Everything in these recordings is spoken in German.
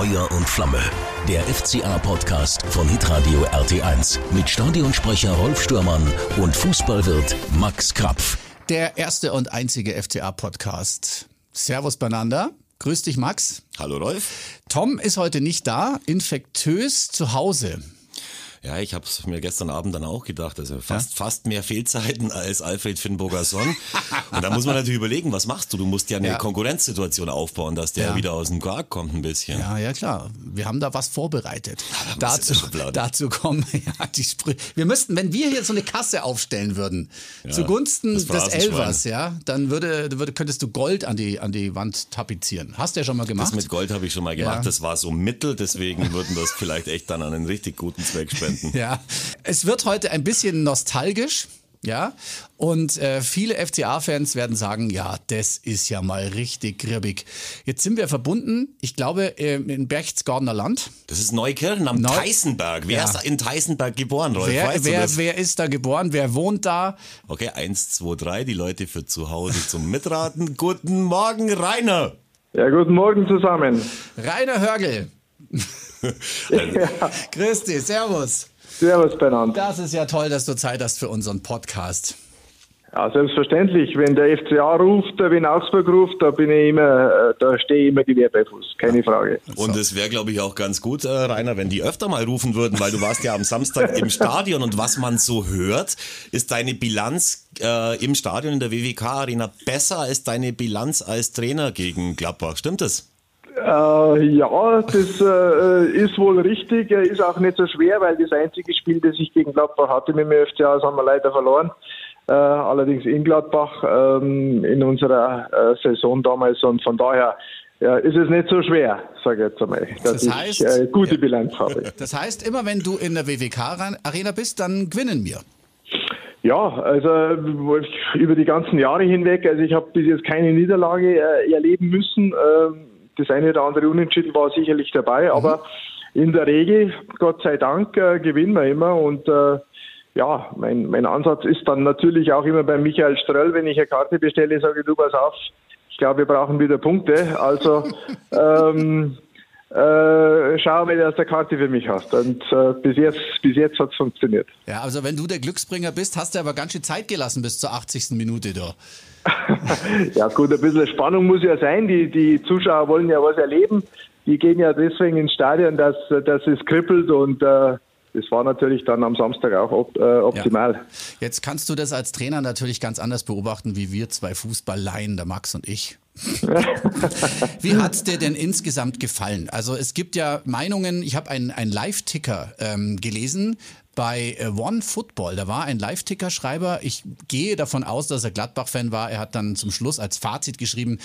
Feuer und Flamme. Der FCA-Podcast von Hitradio RT1 mit Stadionsprecher Rolf Stürmann und Fußballwirt Max Krapf. Der erste und einzige FCA-Podcast. Servus beieinander. Grüß dich, Max. Hallo, Rolf. Tom ist heute nicht da, infektös zu Hause. Ja, ich habe es mir gestern Abend dann auch gedacht. Also fast, ja? fast mehr Fehlzeiten als Alfred Finnburger Sonn. Und da muss man natürlich überlegen, was machst du? Du musst ja eine ja. Konkurrenzsituation aufbauen, dass der ja. wieder aus dem Quark kommt ein bisschen. Ja, ja, klar. Wir haben da was vorbereitet. dazu, dazu kommen ja die Sprüche. Wir müssten, wenn wir hier so eine Kasse aufstellen würden, zugunsten des Elvers, ja, dann würde, würde, könntest du Gold an die, an die Wand tapezieren. Hast du ja schon mal gemacht? Das mit Gold habe ich schon mal gemacht. Das war so mittel, deswegen würden wir es vielleicht echt dann an einen richtig guten Zweck spenden könnten. Ja, es wird heute ein bisschen nostalgisch. Ja, und äh, viele FCA-Fans werden sagen, ja, das ist ja mal richtig gribbig. Jetzt sind wir verbunden, ich glaube, äh, in Berchtesgadener Land. Das ist Neukirchen am Neu Teisenberg. Wer ja. ist in Teisenberg geboren, Rolf? Wer, wer, wer, ist da geboren? Wer wohnt da? Okay, eins, zwei, drei, die Leute für zu Hause zum Mitraten. guten Morgen, Rainer. Ja, guten Morgen zusammen. Rainer Hörgel. ja. Grüß dich, servus. Servus, Bernhard. Das ist ja toll, dass du Zeit hast für unseren Podcast. Ja, selbstverständlich. Wenn der FCA ruft, wenn Augsburg ruft, da bin ich immer, äh, da stehe ich immer die bei Fuß. Keine Frage. Und es wäre, glaube ich, auch ganz gut, äh, Rainer, wenn die öfter mal rufen würden, weil du warst ja am Samstag im Stadion und was man so hört, ist deine Bilanz äh, im Stadion in der WWK Arena besser als deine Bilanz als Trainer gegen Gladbach. Stimmt das? Äh, ja, das äh, ist wohl richtig. Ist auch nicht so schwer, weil das einzige Spiel, das ich gegen Gladbach hatte mit dem FCA, das haben wir leider verloren. Äh, allerdings in Gladbach ähm, in unserer äh, Saison damals und von daher ja, ist es nicht so schwer, sage ich jetzt einmal, dass das heißt, ich äh, gute ja, Bilanz habe. Das heißt, immer wenn du in der WWK-Arena bist, dann gewinnen wir. Ja, also über die ganzen Jahre hinweg, also ich habe bis jetzt keine Niederlage äh, erleben müssen. Ähm, das eine oder andere Unentschieden war sicherlich dabei, mhm. aber in der Regel, Gott sei Dank, äh, gewinnen wir immer und äh, ja, mein, mein Ansatz ist dann natürlich auch immer bei Michael Ströll, wenn ich eine Karte bestelle, sage ich, du pass auf, ich glaube, wir brauchen wieder Punkte. Also ähm, äh, schau mal, dass der Karte für mich hast. Und äh, bis jetzt, bis jetzt hat es funktioniert. Ja, also wenn du der Glücksbringer bist, hast du aber ganz schön Zeit gelassen bis zur 80. Minute da. ja gut, ein bisschen Spannung muss ja sein. Die, die Zuschauer wollen ja was erleben. Die gehen ja deswegen ins Stadion, dass, dass es kribbelt und äh, das war natürlich dann am Samstag auch op äh, optimal. Ja. Jetzt kannst du das als Trainer natürlich ganz anders beobachten, wie wir zwei Fußballleien, der Max und ich. Wie hat es dir denn insgesamt gefallen? Also es gibt ja Meinungen, ich habe einen, Live-Ticker ähm, gelesen, bei äh, One Football. Da war ein Live-Ticker-Schreiber. Ich gehe davon aus, dass er Gladbach-Fan war. Er hat dann zum Schluss als Fazit geschrieben,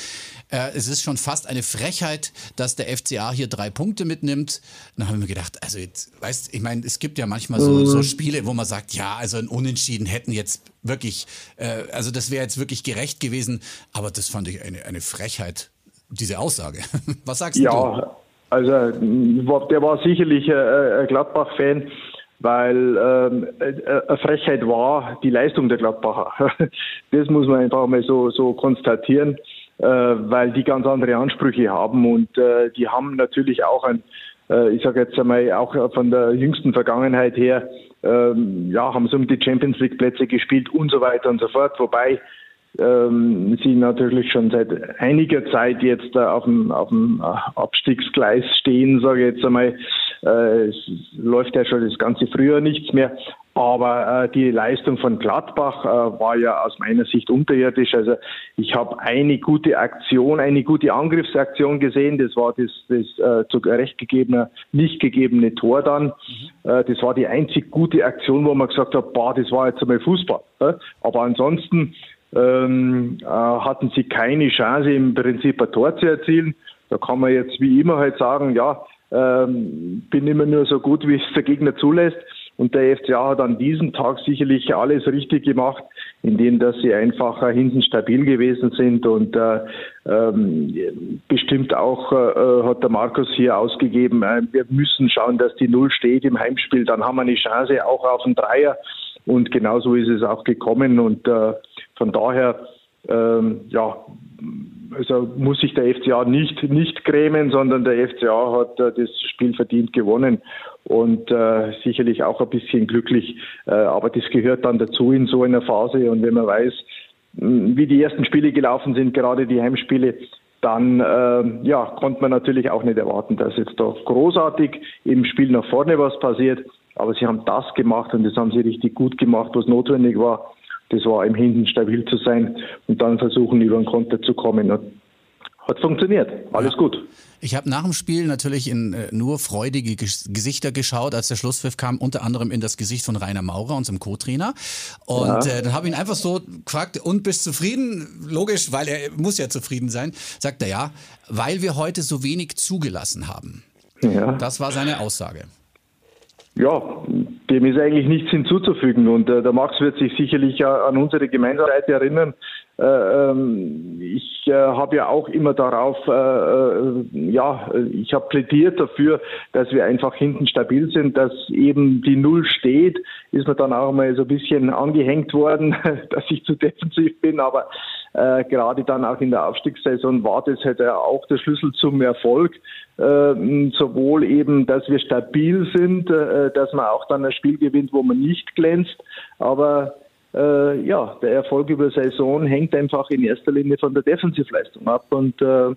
äh, es ist schon fast eine Frechheit, dass der FCA hier drei Punkte mitnimmt. Dann haben wir gedacht, also jetzt, weißt, ich meine, es gibt ja manchmal so, so, mhm. Spiele, wo man sagt, ja, also ein Unentschieden hätten jetzt wirklich, äh, also das wäre jetzt wirklich gerecht gewesen. Aber das fand ich eine, eine Frechheit, diese Aussage. Was sagst ja, du? Ja, also der war sicherlich ein Gladbach-Fan weil ähm, äh, eine Frechheit war die Leistung der Gladbacher. Das muss man einfach mal so, so konstatieren, äh, weil die ganz andere Ansprüche haben und äh, die haben natürlich auch ein, äh, ich sage jetzt einmal auch von der jüngsten Vergangenheit her, ähm, ja, haben sie um die Champions League Plätze gespielt und so weiter und so fort, wobei ähm, sie natürlich schon seit einiger Zeit jetzt äh, auf, dem, auf dem Abstiegsgleis stehen, sage ich jetzt einmal. Äh, es läuft ja schon das ganze Frühjahr nichts mehr. Aber äh, die Leistung von Gladbach äh, war ja aus meiner Sicht unterirdisch. Also ich habe eine gute Aktion, eine gute Angriffsaktion gesehen. Das war das, das äh, zu Recht gegebene, nicht gegebene Tor dann. Mhm. Äh, das war die einzig gute Aktion, wo man gesagt hat, boah, das war jetzt einmal Fußball. Äh? Aber ansonsten ähm, äh, hatten sie keine Chance, im Prinzip ein Tor zu erzielen. Da kann man jetzt wie immer halt sagen, ja, ähm, bin immer nur so gut, wie es der Gegner zulässt. Und der FCA hat an diesem Tag sicherlich alles richtig gemacht, indem dass sie einfach hinten stabil gewesen sind und äh, ähm, bestimmt auch äh, hat der Markus hier ausgegeben, äh, wir müssen schauen, dass die Null steht im Heimspiel, dann haben wir eine Chance auch auf den Dreier und genauso ist es auch gekommen und äh, von daher ähm, ja also muss sich der FCA nicht, nicht grämen, sondern der FCA hat äh, das Spiel verdient gewonnen und äh, sicherlich auch ein bisschen glücklich. Äh, aber das gehört dann dazu in so einer Phase. Und wenn man weiß, wie die ersten Spiele gelaufen sind, gerade die Heimspiele, dann äh, ja, konnte man natürlich auch nicht erwarten, dass jetzt da großartig im Spiel nach vorne was passiert. Aber sie haben das gemacht und das haben sie richtig gut gemacht, was notwendig war. Das war im Hinten stabil zu sein und dann versuchen, über den Konter zu kommen. Hat funktioniert. Alles ja. gut. Ich habe nach dem Spiel natürlich in äh, nur freudige Gesichter geschaut, als der Schlusspfiff kam, unter anderem in das Gesicht von Rainer Maurer, unserem Co-Trainer. Und ja. äh, dann habe ich ihn einfach so gefragt, und bist zufrieden? Logisch, weil er muss ja zufrieden sein. Sagt er ja, weil wir heute so wenig zugelassen haben. Ja. Das war seine Aussage. Ja, dem ist eigentlich nichts hinzuzufügen. Und äh, der Max wird sich sicherlich an unsere Gemeinsamkeit erinnern. Äh, ähm, ich äh, habe ja auch immer darauf, äh, äh, ja, ich habe plädiert dafür, dass wir einfach hinten stabil sind, dass eben die Null steht. Ist mir dann auch mal so ein bisschen angehängt worden, dass ich zu defensiv bin, aber äh, gerade dann auch in der Aufstiegssaison war das halt auch der Schlüssel zum Erfolg. Äh, sowohl eben, dass wir stabil sind, äh, dass man auch dann ein Spiel gewinnt, wo man nicht glänzt, aber äh, ja, der Erfolg über Saison hängt einfach in erster Linie von der Defensivleistung ab und äh,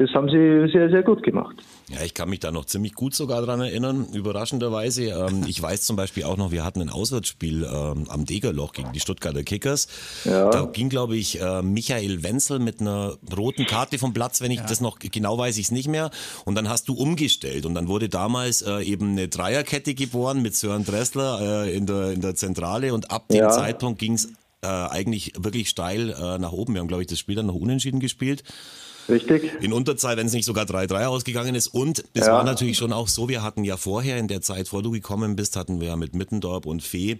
das haben sie sehr, sehr gut gemacht. Ja, ich kann mich da noch ziemlich gut sogar dran erinnern, überraschenderweise. Ähm, ich weiß zum Beispiel auch noch, wir hatten ein Auswärtsspiel ähm, am Degerloch gegen die Stuttgarter Kickers. Ja. Da ging, glaube ich, äh, Michael Wenzel mit einer roten Karte vom Platz, wenn ich ja. das noch genau weiß, ich es nicht mehr. Und dann hast du umgestellt und dann wurde damals äh, eben eine Dreierkette geboren mit Sören Dressler äh, in, der, in der Zentrale und ab dem ja. Zeitpunkt ging es äh, eigentlich wirklich steil äh, nach oben. Wir haben, glaube ich, das Spiel dann noch unentschieden gespielt. Richtig. In Unterzahl, wenn es nicht sogar 3-3 ausgegangen ist. Und es ja. war natürlich schon auch so, wir hatten ja vorher in der Zeit, vor du gekommen bist, hatten wir ja mit Mittendorp und Fee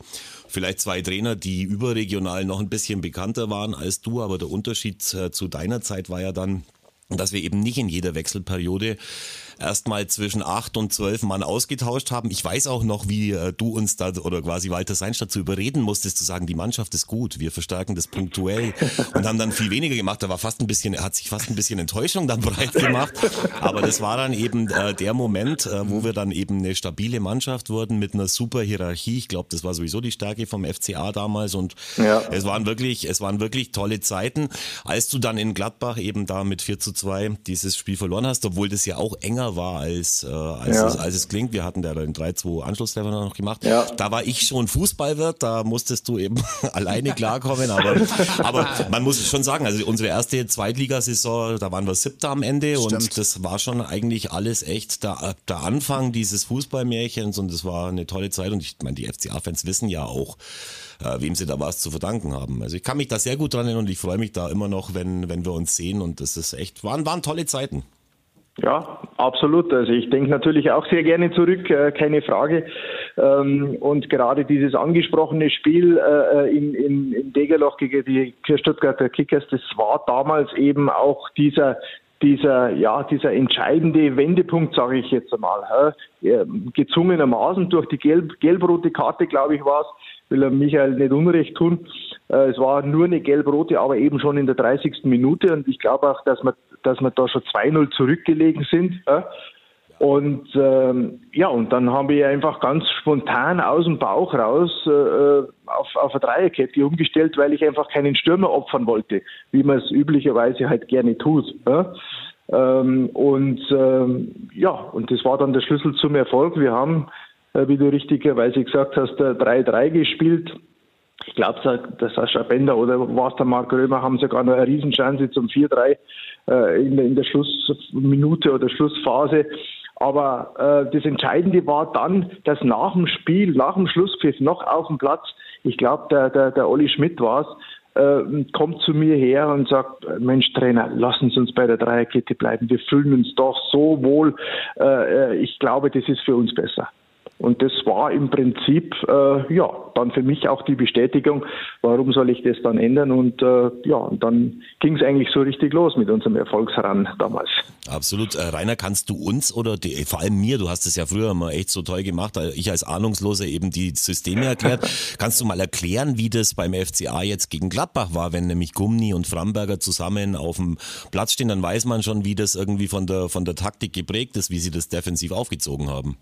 vielleicht zwei Trainer, die überregional noch ein bisschen bekannter waren als du. Aber der Unterschied äh, zu deiner Zeit war ja dann, dass wir eben nicht in jeder Wechselperiode erstmal zwischen acht und zwölf Mann ausgetauscht haben. Ich weiß auch noch, wie äh, du uns da oder quasi Walter Seinstadt dazu überreden musstest, zu sagen, die Mannschaft ist gut, wir verstärken das punktuell und haben dann viel weniger gemacht. Da war fast ein bisschen, hat sich fast ein bisschen Enttäuschung dann breit gemacht. Aber das war dann eben äh, der Moment, äh, wo wir dann eben eine stabile Mannschaft wurden mit einer super Hierarchie. Ich glaube, das war sowieso die Stärke vom FCA damals und ja. es waren wirklich, es waren wirklich tolle Zeiten. Als du dann in Gladbach eben da mit 4 zu 2 dieses Spiel verloren hast, obwohl das ja auch enger war, als, äh, als, ja. es, als es klingt. Wir hatten da den 3-2 Anschlusstreffer noch gemacht. Ja. Da war ich schon Fußballwirt, da musstest du eben alleine klarkommen. Aber, aber man muss schon sagen, also unsere erste Zweitligasaison, da waren wir siebter am Ende Stimmt. und das war schon eigentlich alles echt der, der Anfang dieses Fußballmärchens und es war eine tolle Zeit und ich meine, die FCA-Fans wissen ja auch, äh, wem sie da was zu verdanken haben. Also ich kann mich da sehr gut dran erinnern und ich freue mich da immer noch, wenn, wenn wir uns sehen und das ist echt, waren, waren tolle Zeiten. Ja, absolut. Also ich denke natürlich auch sehr gerne zurück, äh, keine Frage. Ähm, und gerade dieses angesprochene Spiel äh, in, in, in Degerloch gegen die Stuttgarter Kickers, das war damals eben auch dieser dieser, ja, dieser entscheidende Wendepunkt, sage ich jetzt einmal, äh, gezwungenermaßen durch die gelb, gelb-rote Karte, glaube ich, war es, will er Michael nicht Unrecht tun. Äh, es war nur eine gelb-rote, aber eben schon in der 30. Minute und ich glaube auch, dass wir, dass wir da schon 2-0 zurückgelegen sind. Und ähm, ja, und dann haben wir einfach ganz spontan aus dem Bauch raus äh, auf, auf eine Dreierkette umgestellt, weil ich einfach keinen Stürmer opfern wollte, wie man es üblicherweise halt gerne tut. Ja? Ähm, und ähm, ja, und das war dann der Schlüssel zum Erfolg. Wir haben äh, wie du richtigerweise gesagt hast, 3-3 gespielt. Ich glaube, der Sascha Bender oder war es der Marc Römer, haben sogar noch eine Riesenchance zum 4-3 äh, in, der, in der Schlussminute oder Schlussphase. Aber äh, das Entscheidende war dann, dass nach dem Spiel, nach dem Schlusspfiff noch auf dem Platz, ich glaube, der, der, der Olli Schmidt war es, äh, kommt zu mir her und sagt, Mensch Trainer, lassen Sie uns bei der Dreierkette bleiben. Wir fühlen uns doch so wohl. Äh, äh ich glaube, das ist für uns besser. Und das war im Prinzip, äh, ja, dann für mich auch die Bestätigung, warum soll ich das dann ändern? Und äh, ja, und dann ging es eigentlich so richtig los mit unserem Erfolgsran damals. Absolut. Äh, Rainer, kannst du uns oder die, vor allem mir, du hast es ja früher mal echt so toll gemacht, ich als Ahnungsloser eben die Systeme erklärt. kannst du mal erklären, wie das beim FCA jetzt gegen Gladbach war, wenn nämlich Gumni und Framberger zusammen auf dem Platz stehen, dann weiß man schon, wie das irgendwie von der, von der Taktik geprägt ist, wie sie das defensiv aufgezogen haben.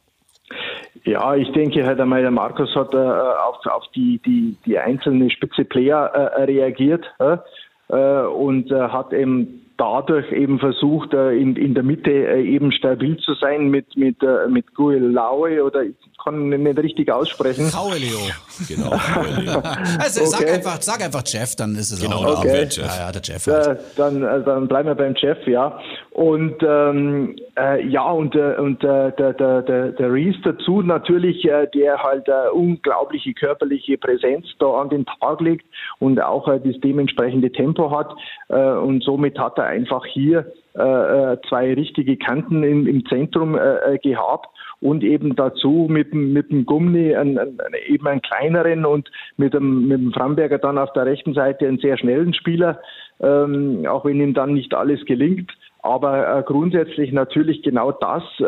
Ja, ich denke halt einmal, der Markus hat äh, auf, auf die, die, die einzelnen spitze Player äh, reagiert äh, und äh, hat eben dadurch eben versucht, äh, in, in der Mitte äh, eben stabil zu sein mit, mit, mit Guil Laue oder kann nicht richtig aussprechen. Kaulio. Genau. also okay. sag, einfach, sag einfach Jeff, dann ist es genau, auch. Okay. Jeff. Ja, ja, der Jeff. Halt. Äh, dann, äh, dann bleiben wir beim Jeff, ja. Und ähm, äh, ja, und, äh, und äh, der, der, der, der Reese dazu natürlich, äh, der halt äh, unglaubliche körperliche Präsenz da an den Tag legt und auch äh, das dementsprechende Tempo hat. Äh, und somit hat er einfach hier äh, äh zwei richtige Kanten im, im Zentrum äh, äh gehabt und eben dazu mit, mit dem Gummi einen, einen, eben einen kleineren und mit dem, mit dem Framberger dann auf der rechten Seite einen sehr schnellen Spieler, ähm, auch wenn ihm dann nicht alles gelingt. Aber äh, grundsätzlich natürlich genau das, äh,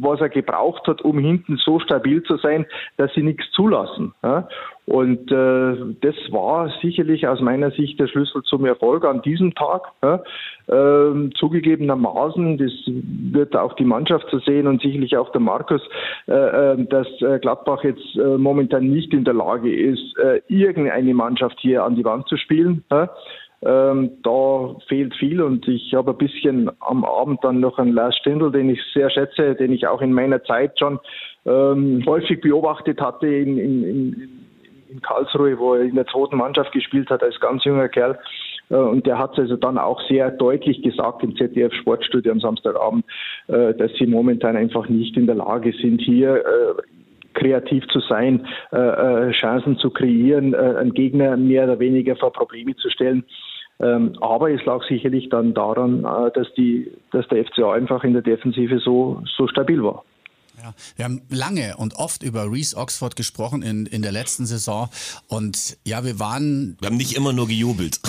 was er gebraucht hat, um hinten so stabil zu sein, dass sie nichts zulassen. Und äh, das war sicherlich aus meiner Sicht der Schlüssel zum Erfolg an diesem Tag. Ähm, zugegebenermaßen, das wird auch die Mannschaft zu sehen und sicherlich auch der Markus, dass Gladbach jetzt momentan nicht in der Lage ist, irgendeine Mannschaft hier an die Wand zu spielen. Ähm, da fehlt viel und ich habe ein bisschen am Abend dann noch einen Lars Stindl, den ich sehr schätze, den ich auch in meiner Zeit schon ähm, häufig beobachtet hatte in, in, in, in Karlsruhe, wo er in der zweiten Mannschaft gespielt hat als ganz junger Kerl. Äh, und der hat es also dann auch sehr deutlich gesagt im ZDF Sportstudio am Samstagabend, äh, dass sie momentan einfach nicht in der Lage sind, hier äh, kreativ zu sein, Chancen zu kreieren, einen Gegner mehr oder weniger vor Probleme zu stellen. Ähm, aber es lag sicherlich dann daran, äh, dass, die, dass der FCA einfach in der Defensive so, so stabil war. Ja, wir haben lange und oft über Reese Oxford gesprochen in, in der letzten Saison. Und ja, wir waren. Wir haben nicht immer nur gejubelt.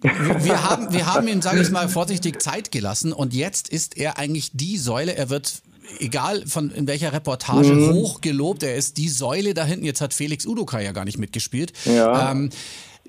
Wir, wir haben, wir haben ihm, sage ich mal, vorsichtig Zeit gelassen. Und jetzt ist er eigentlich die Säule. Er wird egal von in welcher Reportage mhm. hoch gelobt. Er ist die Säule da hinten. Jetzt hat Felix Udoka ja gar nicht mitgespielt. Ja. Ähm,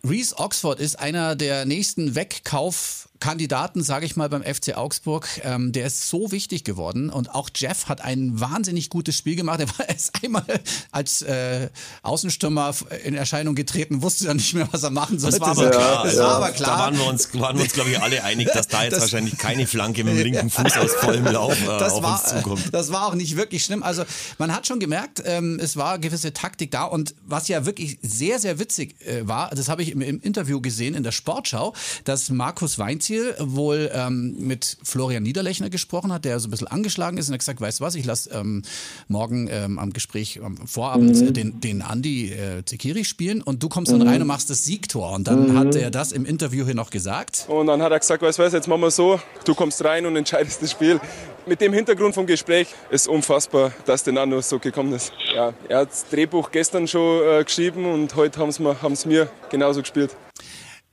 Reese Oxford ist einer der nächsten Wegkauf Kandidaten, sage ich mal, beim FC Augsburg, ähm, der ist so wichtig geworden. Und auch Jeff hat ein wahnsinnig gutes Spiel gemacht. Er war erst einmal als äh, Außenstürmer in Erscheinung getreten, wusste dann nicht mehr, was er machen sollte. Das war aber klar. Das ja. war aber klar. Da waren wir uns, waren wir uns glaube ich, alle einig, dass da jetzt das, wahrscheinlich keine Flanke mit dem linken Fuß aus vollem Lauf äh, auf war, uns zukommt. Das war auch nicht wirklich schlimm. Also man hat schon gemerkt, ähm, es war gewisse Taktik da. Und was ja wirklich sehr, sehr witzig äh, war, das habe ich im, im Interview gesehen in der Sportschau, dass Markus Weinziel Kiel wohl ähm, mit Florian Niederlechner gesprochen hat, der so ein bisschen angeschlagen ist und hat gesagt, weißt du was, ich lasse ähm, morgen ähm, am Gespräch am Vorabend mhm. den, den Andi äh, Zekiri spielen und du kommst dann mhm. rein und machst das Siegtor. Und dann mhm. hat er das im Interview hier noch gesagt. Und dann hat er gesagt, weißt du was, jetzt machen wir so, du kommst rein und entscheidest das Spiel. Mit dem Hintergrund vom Gespräch ist unfassbar, dass der Nano so gekommen ist. Ja, er hat das Drehbuch gestern schon äh, geschrieben und heute haben es mir genauso gespielt.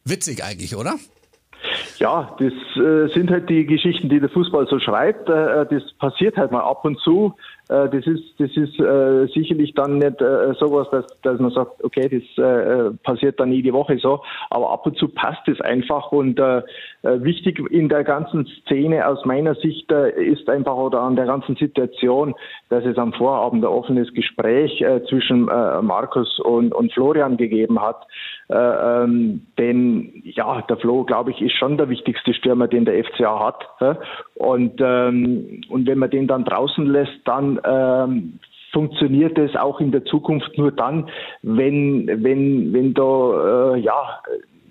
Witzig eigentlich, oder? Ja, das äh, sind halt die Geschichten, die der Fußball so schreibt. Äh, das passiert halt mal ab und zu. Äh, das ist, das ist äh, sicherlich dann nicht äh, sowas, dass, dass man sagt, okay, das äh, passiert dann jede Woche so, aber ab und zu passt es einfach und äh, äh, wichtig in der ganzen Szene aus meiner Sicht äh, ist einfach oder an der ganzen Situation, dass es am Vorabend ein offenes Gespräch äh, zwischen äh, Markus und, und Florian gegeben hat. Äh, ähm, denn ja, der Flo, glaube ich, ist schon der wichtigste Stürmer, den der FCA hat. Und, ähm, und wenn man den dann draußen lässt, dann ähm, funktioniert es auch in der Zukunft nur dann, wenn, wenn, wenn da äh, ja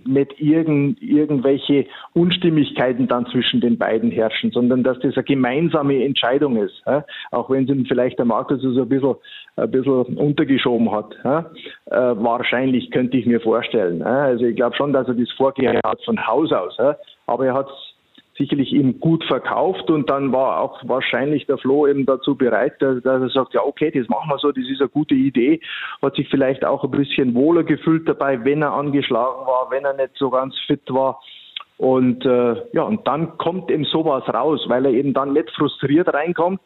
nicht irgend, irgendwelche Unstimmigkeiten dann zwischen den beiden herrschen, sondern dass das eine gemeinsame Entscheidung ist. Ja? Auch wenn sie vielleicht der Markus so ein bisschen, ein bisschen untergeschoben hat. Ja? Äh, wahrscheinlich könnte ich mir vorstellen. Ja? Also ich glaube schon, dass er das vorgehört hat von Haus aus. Aber er hat sicherlich eben gut verkauft und dann war auch wahrscheinlich der Flo eben dazu bereit, dass, dass er sagt, ja okay, das machen wir so, das ist eine gute Idee, hat sich vielleicht auch ein bisschen wohler gefühlt dabei, wenn er angeschlagen war, wenn er nicht so ganz fit war. Und äh, ja, und dann kommt eben sowas raus, weil er eben dann nicht frustriert reinkommt,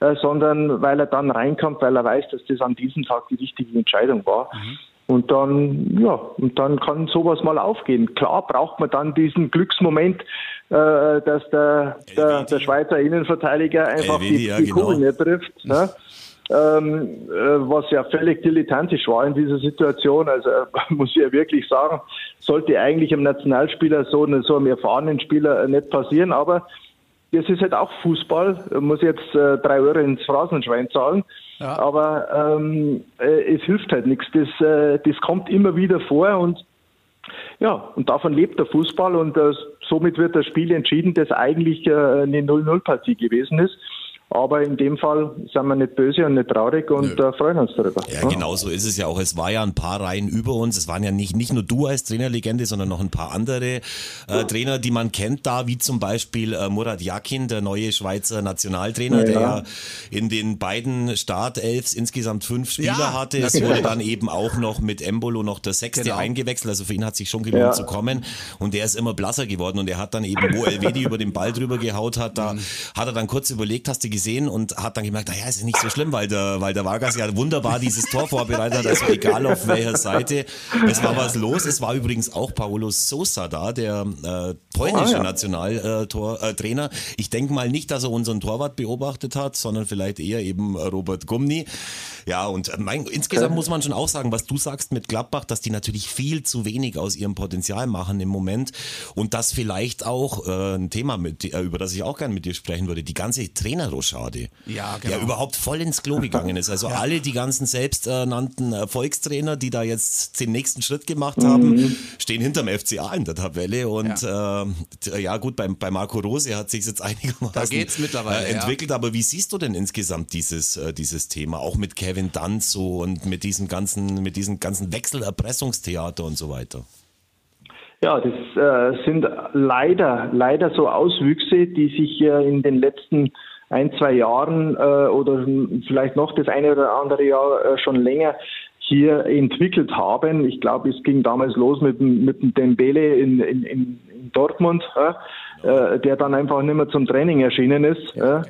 äh, sondern weil er dann reinkommt, weil er weiß, dass das an diesem Tag die richtige Entscheidung war. Mhm. Und dann, ja, und dann kann sowas mal aufgehen. Klar braucht man dann diesen Glücksmoment, äh, dass der, der, der Schweizer Innenverteidiger einfach Elvedi, die, die ja, Kugel genau. nicht trifft. Ne? Ähm, äh, was ja völlig dilettantisch war in dieser Situation. Also äh, muss ich ja wirklich sagen, sollte eigentlich einem Nationalspieler so, so einem erfahrenen Spieler äh, nicht passieren. Aber das ist halt auch Fußball. Ich muss jetzt äh, drei Euro ins Phrasenschwein zahlen. Ja. Aber ähm, äh, es hilft halt nichts. Das, äh, das kommt immer wieder vor und ja, und davon lebt der Fußball und äh, somit wird das Spiel entschieden, das eigentlich äh, eine 0-0-Partie gewesen ist. Aber in dem Fall sind wir nicht böse und nicht traurig und äh, freuen uns darüber. Ja, ja, genau so ist es ja auch. Es war ja ein paar Reihen über uns. Es waren ja nicht, nicht nur du als Trainerlegende, sondern noch ein paar andere äh, Trainer, die man kennt da, wie zum Beispiel äh, Murat Yakin, der neue Schweizer Nationaltrainer, ja, der ja in den beiden Startelfs insgesamt fünf Spieler ja, hatte. Es wurde dann eben auch noch mit Embolo noch der sechste genau. eingewechselt. Also für ihn hat sich schon gelohnt zu kommen. Und der ist immer blasser geworden. Und er hat dann eben, wo Elvedi über den Ball drüber gehaut hat, da mhm. hat er dann kurz überlegt, hast du gesehen und hat dann gemerkt, naja, ist nicht so schlimm, weil der, weil der Vargas ja wunderbar dieses Tor vorbereitet hat, also egal auf welcher Seite. Es war was los. Es war übrigens auch Paulo Sosa da, der äh, polnische oh, ja. Nationaltrainer. Äh, ich denke mal nicht, dass er unseren Torwart beobachtet hat, sondern vielleicht eher eben Robert Gumni. Ja, und mein, insgesamt muss man schon auch sagen, was du sagst mit Gladbach, dass die natürlich viel zu wenig aus ihrem Potenzial machen im Moment und das vielleicht auch äh, ein Thema, mit, äh, über das ich auch gerne mit dir sprechen würde, die ganze Trainerrochade, ja, genau. der überhaupt voll ins Klo gegangen ist. Also ja. alle die ganzen selbsternannten Erfolgstrainer, die da jetzt den nächsten Schritt gemacht haben, mhm. stehen hinterm FCA in der Tabelle und ja, äh, ja gut, bei, bei Marco Rose hat sich jetzt einigermaßen da geht's mittlerweile, äh, entwickelt, aber wie siehst du denn insgesamt dieses, äh, dieses Thema, auch mit Kevin Danzo und mit diesem ganzen, mit diesem ganzen Wechselerpressungstheater und so weiter? Ja, das äh, sind leider, leider so Auswüchse, die sich äh, in den letzten ein, zwei Jahren äh, oder vielleicht noch das eine oder andere Jahr äh, schon länger hier entwickelt haben. Ich glaube, es ging damals los mit, mit dem Dembele in, in, in Dortmund, äh, der dann einfach nicht mehr zum Training erschienen ist. Ja,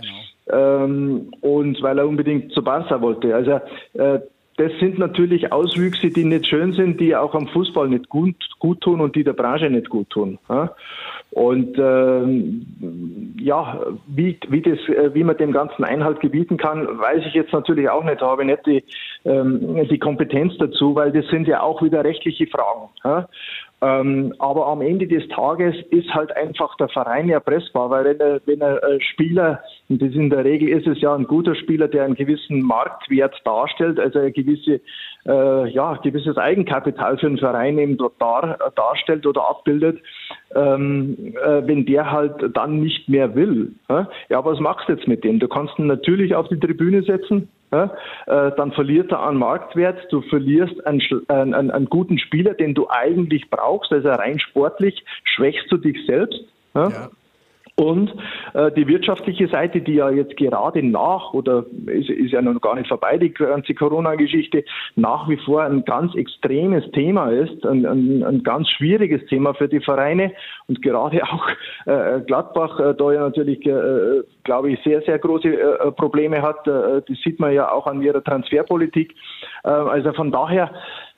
genau. ähm, und weil er unbedingt zu Barca wollte. Also äh, das sind natürlich Auswüchse, die nicht schön sind, die auch am Fußball nicht gut, gut tun und die der Branche nicht gut tun. Und ähm, ja, wie, wie, das, äh, wie man dem Ganzen Einhalt gebieten kann, weiß ich jetzt natürlich auch nicht. Da habe ich nicht die, ähm, die Kompetenz dazu, weil das sind ja auch wieder rechtliche Fragen. Ähm, aber am Ende des Tages ist halt einfach der Verein erpressbar, weil wenn er, wenn er äh, Spieler, und das in der Regel ist es ja ein guter Spieler, der einen gewissen Marktwert darstellt, also ein gewisse, äh, ja, gewisses Eigenkapital für einen Verein eben dar, darstellt oder abbildet, ähm, äh, wenn der halt dann nicht mehr will. Ja was machst du jetzt mit dem? Du kannst ihn natürlich auf die Tribüne setzen, ja, äh, dann verliert er an Marktwert, du verlierst einen, einen, einen, guten Spieler, den du eigentlich brauchst, also rein sportlich schwächst du dich selbst. Ja. Und äh, die wirtschaftliche Seite, die ja jetzt gerade nach, oder ist, ist ja noch gar nicht vorbei, die ganze Corona-Geschichte, nach wie vor ein ganz extremes Thema ist, ein, ein, ein ganz schwieriges Thema für die Vereine und gerade auch äh, Gladbach äh, da ja natürlich, äh, glaube ich, sehr, sehr große äh, Probleme hat. Äh, das sieht man ja auch an ihrer Transferpolitik. Äh, also von daher,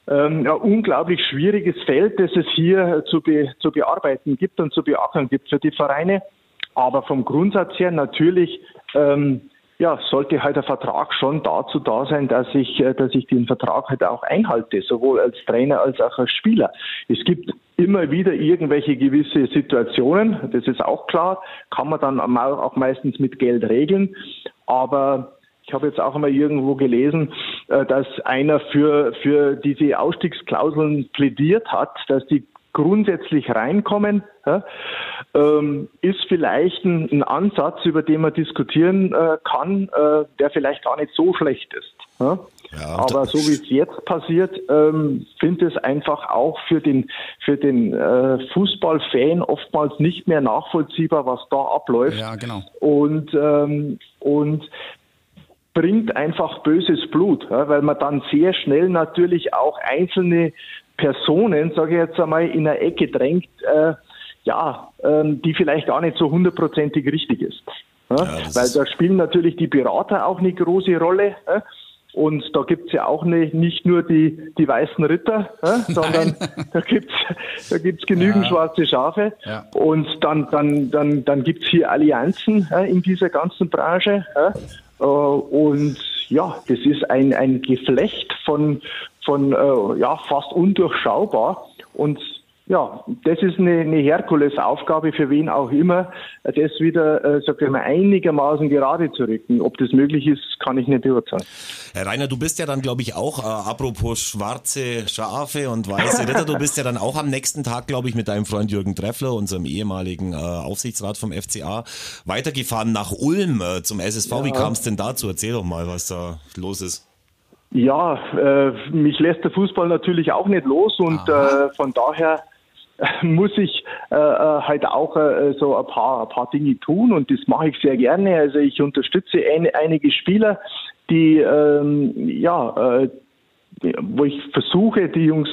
ähm, ein unglaublich schwieriges Feld, das es hier zu, be, zu bearbeiten gibt und zu beackern gibt für die Vereine. Aber vom Grundsatz her natürlich ähm, ja, sollte halt der Vertrag schon dazu da sein, dass ich, äh, dass ich den Vertrag halt auch einhalte, sowohl als Trainer als auch als Spieler. Es gibt immer wieder irgendwelche gewisse Situationen, das ist auch klar, kann man dann auch meistens mit Geld regeln, aber ich habe jetzt auch einmal irgendwo gelesen, äh, dass einer für, für diese Ausstiegsklauseln plädiert hat, dass die grundsätzlich reinkommen, ja, ähm, ist vielleicht ein, ein, Ansatz, über den man diskutieren äh, kann, äh, der vielleicht gar nicht so schlecht ist. Ja. Ja, Aber so wie es jetzt passiert, ähm, finde es einfach auch für den, für den äh, Fußballfan oftmals nicht mehr nachvollziehbar, was da abläuft. Ja, genau. Und, ähm, und bringt einfach böses Blut, ja, weil man dann sehr schnell natürlich auch einzelne Personen, sage ich jetzt einmal, in eine Ecke drängt, äh, ja, ähm, die vielleicht gar nicht so hundertprozentig richtig ist. Ja, ja, weil da spielen natürlich die Berater auch eine große Rolle. Ja? Und da gibt's ja auch ne, nicht nur die, die weißen Ritter, ja, sondern da gibt's da gibt's genügend ja. schwarze Schafe. Ja. Und dann, dann, dann, dann gibt's hier Allianzen ja, in dieser ganzen Branche. Äh, und ja, das ist ein, ein Geflecht von, von äh, ja, fast undurchschaubar. Und ja, das ist eine, eine Herkulesaufgabe für wen auch immer, das wieder, äh, sag ich mal, einigermaßen gerade zu rücken. Ob das möglich ist, kann ich nicht beurteilen. Herr Rainer, du bist ja dann, glaube ich, auch, äh, apropos schwarze Schafe und weiße Ritter, du bist ja dann auch am nächsten Tag, glaube ich, mit deinem Freund Jürgen Treffler, unserem ehemaligen äh, Aufsichtsrat vom FCA, weitergefahren nach Ulm äh, zum SSV. Ja. Wie kam es denn dazu? Erzähl doch mal, was da los ist. Ja, äh, mich lässt der Fußball natürlich auch nicht los und äh, von daher muss ich äh, äh, halt auch äh, so ein paar, ein paar Dinge tun und das mache ich sehr gerne. Also ich unterstütze ein, einige Spieler, die ähm, ja, äh, wo ich versuche, die Jungs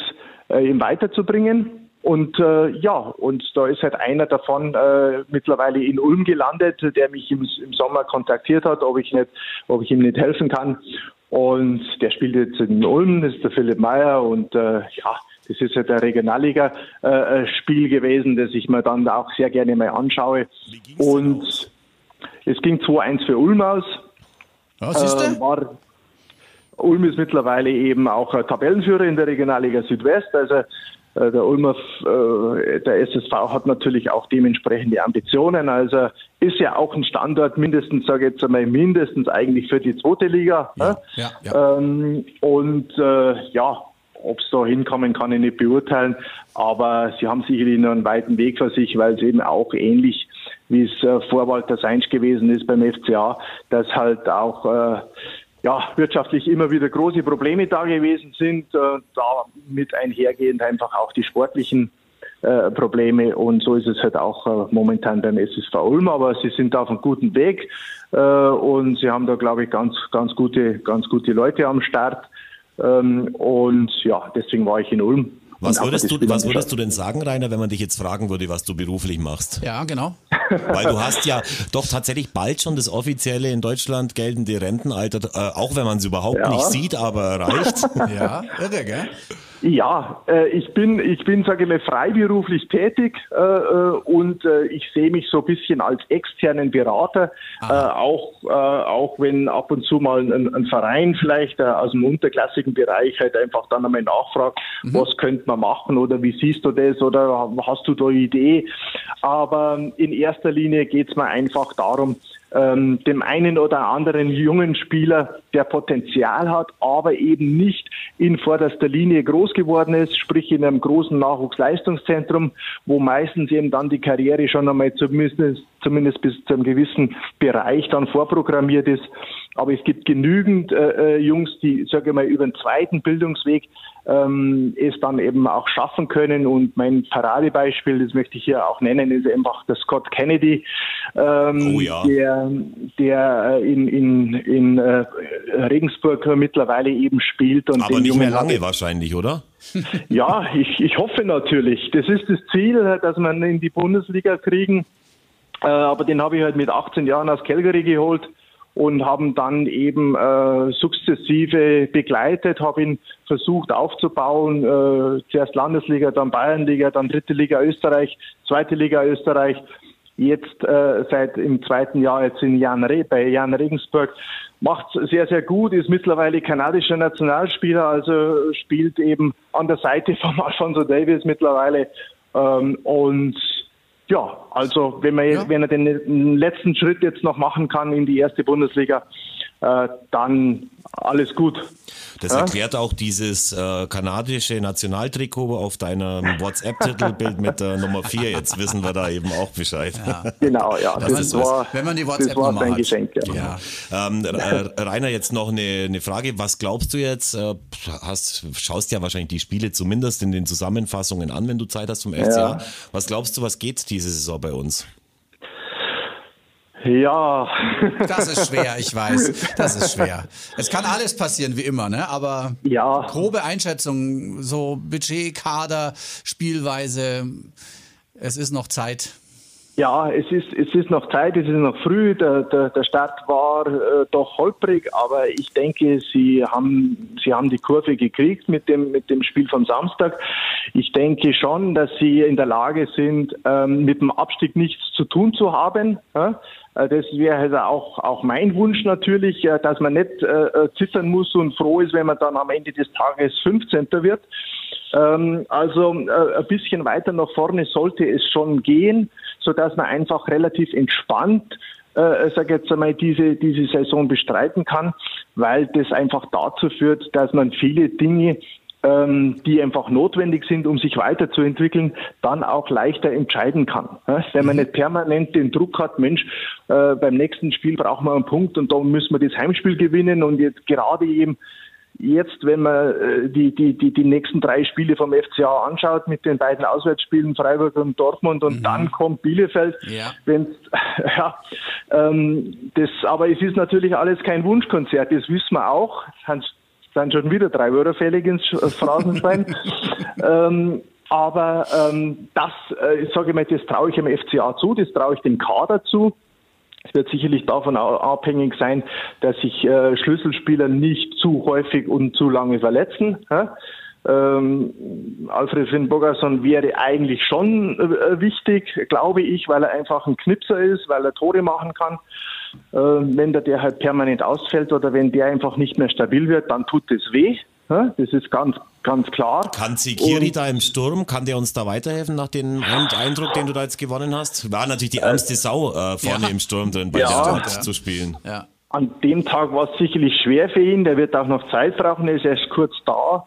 äh, eben weiterzubringen. Und äh, ja, und da ist halt einer davon äh, mittlerweile in Ulm gelandet, der mich im, im Sommer kontaktiert hat, ob ich nicht, ob ich ihm nicht helfen kann. Und der spielt jetzt in Ulm, das ist der Philipp Meyer und äh, ja, das ist ja der Regionalliga-Spiel äh, gewesen, das ich mir dann auch sehr gerne mal anschaue. Und es ging 2-1 für Ulm aus. Was ist äh, war, Ulm ist mittlerweile eben auch Tabellenführer in der Regionalliga Südwest. Also äh, der Ulmer, äh, der SSV hat natürlich auch dementsprechende Ambitionen. Also ist ja auch ein Standort mindestens, sage ich jetzt einmal, mindestens eigentlich für die zweite Liga. Ja, ja, ja. Ähm, und äh, ja, ob es da hinkommen, kann ich nicht beurteilen. Aber sie haben sicherlich noch einen weiten Weg vor sich, weil es eben auch ähnlich wie es äh, vor Walter Seinsch gewesen ist beim FCA, dass halt auch äh, ja, wirtschaftlich immer wieder große Probleme da gewesen sind, äh, damit einhergehend einfach auch die sportlichen äh, Probleme. Und so ist es halt auch äh, momentan beim SSV Ulm, aber sie sind auf einem guten Weg äh, und sie haben da glaube ich ganz ganz gute ganz gute Leute am Start ähm, und ja, deswegen war ich in Ulm. Was würdest, du, was würdest du denn sagen, Rainer, wenn man dich jetzt fragen würde, was du beruflich machst? Ja, genau. Weil du hast ja doch tatsächlich bald schon das offizielle in Deutschland geltende Rentenalter, äh, auch wenn man es überhaupt ja. nicht sieht, aber erreicht. ja, irre, gell? Ja, äh, ich bin, ich bin, sage ich mal, freiberuflich tätig äh, äh, und äh, ich sehe mich so ein bisschen als externen Berater, äh, auch, äh, auch wenn ab und zu mal ein, ein Verein vielleicht aus dem unterklassigen Bereich halt einfach dann einmal nachfragt, mhm. was könnte man machen oder wie siehst du das oder hast du da eine Idee? Aber in erster Linie geht es mir einfach darum, ähm, dem einen oder anderen jungen Spieler, der Potenzial hat, aber eben nicht in vorderster Linie groß geworden ist, sprich in einem großen Nachwuchsleistungszentrum, wo meistens eben dann die Karriere schon einmal zumindest, zumindest bis zu einem gewissen Bereich dann vorprogrammiert ist. Aber es gibt genügend äh, äh Jungs, die, sage ich mal, über den zweiten Bildungsweg ähm, es dann eben auch schaffen können. Und mein Paradebeispiel, das möchte ich hier auch nennen, ist einfach der Scott Kennedy, ähm, oh ja. der, der äh, in, in, in äh, Regensburg mittlerweile eben spielt. Und Aber nicht mehr lange wahrscheinlich, oder? ja, ich, ich hoffe natürlich. Das ist das Ziel, dass man in die Bundesliga kriegen. Äh, aber den habe ich halt mit 18 Jahren aus Calgary geholt und haben dann eben äh, sukzessive begleitet, habe ihn versucht aufzubauen, äh, zuerst Landesliga, dann Bayernliga, dann dritte Liga Österreich, zweite Liga Österreich, jetzt äh, seit im zweiten Jahr jetzt in Jan Re bei Jan Regensburg. Macht sehr, sehr gut, ist mittlerweile kanadischer Nationalspieler, also spielt eben an der Seite von Alfonso Davis mittlerweile ähm, und ja, also wenn, man, ja. wenn er den letzten Schritt jetzt noch machen kann in die erste Bundesliga, äh, dann alles gut. Das ja? erklärt auch dieses äh, kanadische Nationaltrikot auf deinem WhatsApp-Titelbild mit der Nummer 4. Jetzt wissen wir da eben auch Bescheid. Ja. Genau, ja. Das, das war, wenn man die WhatsApp-Nummer hat. Geschenk, ja. ja. Ähm, äh, Rainer, jetzt noch eine, eine, Frage. Was glaubst du jetzt? Äh, hast, schaust ja wahrscheinlich die Spiele zumindest in den Zusammenfassungen an, wenn du Zeit hast vom FCA. Was glaubst du, was geht diese Saison bei uns? Ja. Das ist schwer, ich weiß. Das ist schwer. Es kann alles passieren, wie immer, ne? Aber ja. grobe Einschätzung, so Budget, Kader, Spielweise, es ist noch Zeit. Ja, es ist, es ist noch Zeit, es ist noch früh. Der, der, der Start war äh, doch holprig, aber ich denke, sie haben, sie haben die Kurve gekriegt mit dem, mit dem Spiel vom Samstag. Ich denke schon, dass sie in der Lage sind, ähm, mit dem Abstieg nichts zu tun zu haben. Ja? Äh, das wäre also auch, auch mein Wunsch natürlich, äh, dass man nicht äh, äh, zittern muss und froh ist, wenn man dann am Ende des Tages 15. wird. Ähm, also äh, ein bisschen weiter nach vorne sollte es schon gehen so dass man einfach relativ entspannt äh, sage jetzt einmal, diese, diese Saison bestreiten kann, weil das einfach dazu führt, dass man viele Dinge, ähm, die einfach notwendig sind, um sich weiterzuentwickeln, dann auch leichter entscheiden kann. Ja? Wenn man mhm. nicht permanent den Druck hat, Mensch, äh, beim nächsten Spiel brauchen wir einen Punkt und da müssen wir das Heimspiel gewinnen und jetzt gerade eben Jetzt, wenn man äh, die, die, die, die nächsten drei Spiele vom FCA anschaut, mit den beiden Auswärtsspielen Freiburg und Dortmund und mhm. dann kommt Bielefeld, ja. Wenn's, ja, ähm, das, aber es ist natürlich alles kein Wunschkonzert, das wissen wir auch. Es sind schon wieder drei Wörter fällig ins Phrasenschwein. ähm, aber ähm, das, äh, ich sage mal, das traue ich dem FCA zu, das traue ich dem Kader zu. Es wird sicherlich davon abhängig sein, dass sich äh, Schlüsselspieler nicht zu häufig und zu lange verletzen. Ja? Ähm, Alfred Finn wäre eigentlich schon äh, wichtig, glaube ich, weil er einfach ein Knipser ist, weil er Tore machen kann. Äh, wenn der, der halt permanent ausfällt oder wenn der einfach nicht mehr stabil wird, dann tut das weh. Das ist ganz ganz klar. Kann Sikiri da im Sturm, kann der uns da weiterhelfen nach dem Eindruck, den du da jetzt gewonnen hast? War natürlich die ärmste Sau äh, vorne ja. im Sturm drin, bei ja, der ja. zu spielen. Ja. An dem Tag war es sicherlich schwer für ihn. Der wird auch noch Zeit brauchen. Er ist erst kurz da.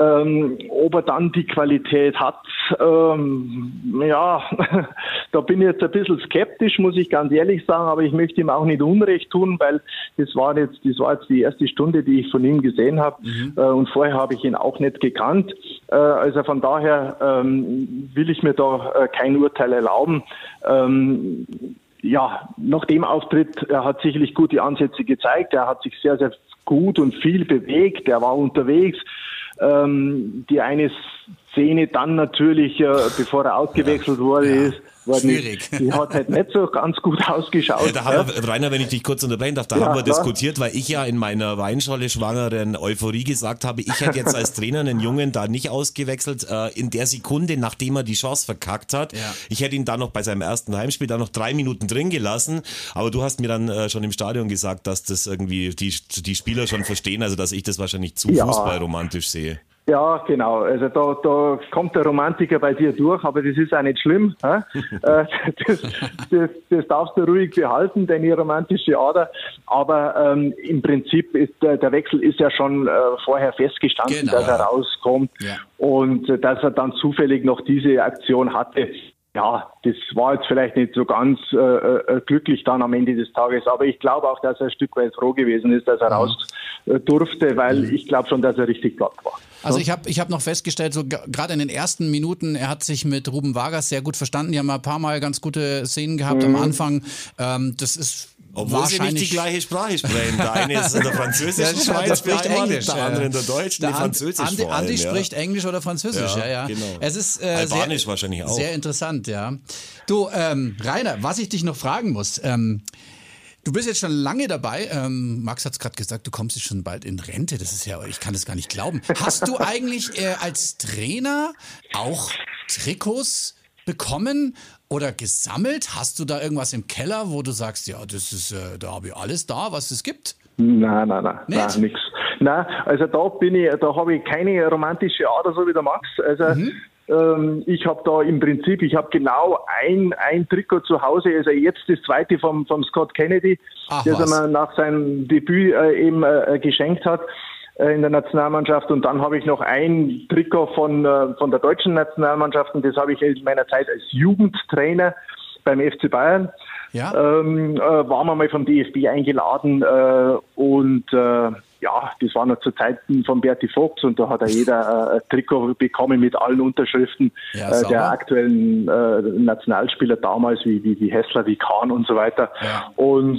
Ähm, ob er dann die Qualität hat, ähm, ja, da bin ich jetzt ein bisschen skeptisch, muss ich ganz ehrlich sagen, aber ich möchte ihm auch nicht Unrecht tun, weil das war jetzt, das war jetzt die erste Stunde, die ich von ihm gesehen habe mhm. äh, und vorher habe ich ihn auch nicht gekannt. Äh, also von daher ähm, will ich mir da äh, kein Urteil erlauben. Ähm, ja, nach dem Auftritt, er hat sicherlich gute Ansätze gezeigt. Er hat sich sehr, sehr gut und viel bewegt. Er war unterwegs. Ähm, die eine Szene dann natürlich, äh, bevor er ausgewechselt wurde, ja. ist, Schwierig. Die, hat halt nicht so ganz gut ausgeschaut. Ja, da haben wir, Rainer, wenn ich dich kurz unterbrechen darf, da ja, haben wir klar. diskutiert, weil ich ja in meiner Weinscholle schwangeren Euphorie gesagt habe, ich hätte jetzt als Trainer einen Jungen da nicht ausgewechselt, äh, in der Sekunde, nachdem er die Chance verkackt hat. Ja. Ich hätte ihn da noch bei seinem ersten Heimspiel da noch drei Minuten drin gelassen, aber du hast mir dann äh, schon im Stadion gesagt, dass das irgendwie die, die Spieler schon verstehen, also dass ich das wahrscheinlich zu ja. fußballromantisch sehe. Ja, genau. Also da, da kommt der Romantiker bei dir durch, aber das ist auch nicht schlimm. Äh, das, das, das, darfst du ruhig behalten, deine romantische Ader. Aber ähm, im Prinzip ist der, der, Wechsel ist ja schon äh, vorher festgestanden, genau. dass er rauskommt ja. und äh, dass er dann zufällig noch diese Aktion hatte. Ja, das war jetzt vielleicht nicht so ganz äh, äh glücklich dann am Ende des Tages, aber ich glaube auch, dass er ein Stück weit froh gewesen ist, dass er mhm. raus äh, durfte, weil mhm. ich glaube schon, dass er richtig platt war. Also ich habe ich hab noch festgestellt, so gerade in den ersten Minuten, er hat sich mit Ruben Vargas sehr gut verstanden. Die haben ein paar Mal ganz gute Szenen gehabt mhm. am Anfang. Ähm, das ist obwohl sie nicht die gleiche Sprache sprechen. Der eine ist in der französischen ja, Schweiz, spricht Englisch. Der andere in der deutschen, der die Französisch Andi, vor allem, Andi ja. spricht Englisch oder Französisch, ja, ja. Genau. Es ist äh, Albanisch sehr, wahrscheinlich auch. Sehr interessant, ja. Du, ähm, Rainer, was ich dich noch fragen muss, ähm, Du bist jetzt schon lange dabei. Ähm, Max hat es gerade gesagt, du kommst jetzt schon bald in Rente. Das ist ja, ich kann das gar nicht glauben. Hast du eigentlich äh, als Trainer auch Trikots bekommen oder gesammelt? Hast du da irgendwas im Keller, wo du sagst, ja, das ist, äh, da habe ich alles da, was es gibt? Nein, nein, nein, nein, nix. Nein, also da bin ich, da habe ich keine romantische Ader, so wie der Max. Also mhm. Ähm, ich habe da im Prinzip, ich habe genau ein, ein Trikot zu Hause, also jetzt das zweite vom, vom Scott Kennedy, Ach, das was. er mir nach seinem Debüt äh, eben äh, geschenkt hat in der Nationalmannschaft und dann habe ich noch ein Trikot von, äh, von der deutschen Nationalmannschaft und das habe ich in meiner Zeit als Jugendtrainer beim FC Bayern. Ja. Ähm, äh, waren wir mal vom DFB eingeladen äh, und äh, ja, das war noch zu Zeiten von Berti Fuchs und da hat ja jeder äh, ein Trikot bekommen mit allen Unterschriften ja, äh, der aktuellen äh, Nationalspieler damals, wie, wie, wie Hessler, wie Kahn und so weiter. Ja. Und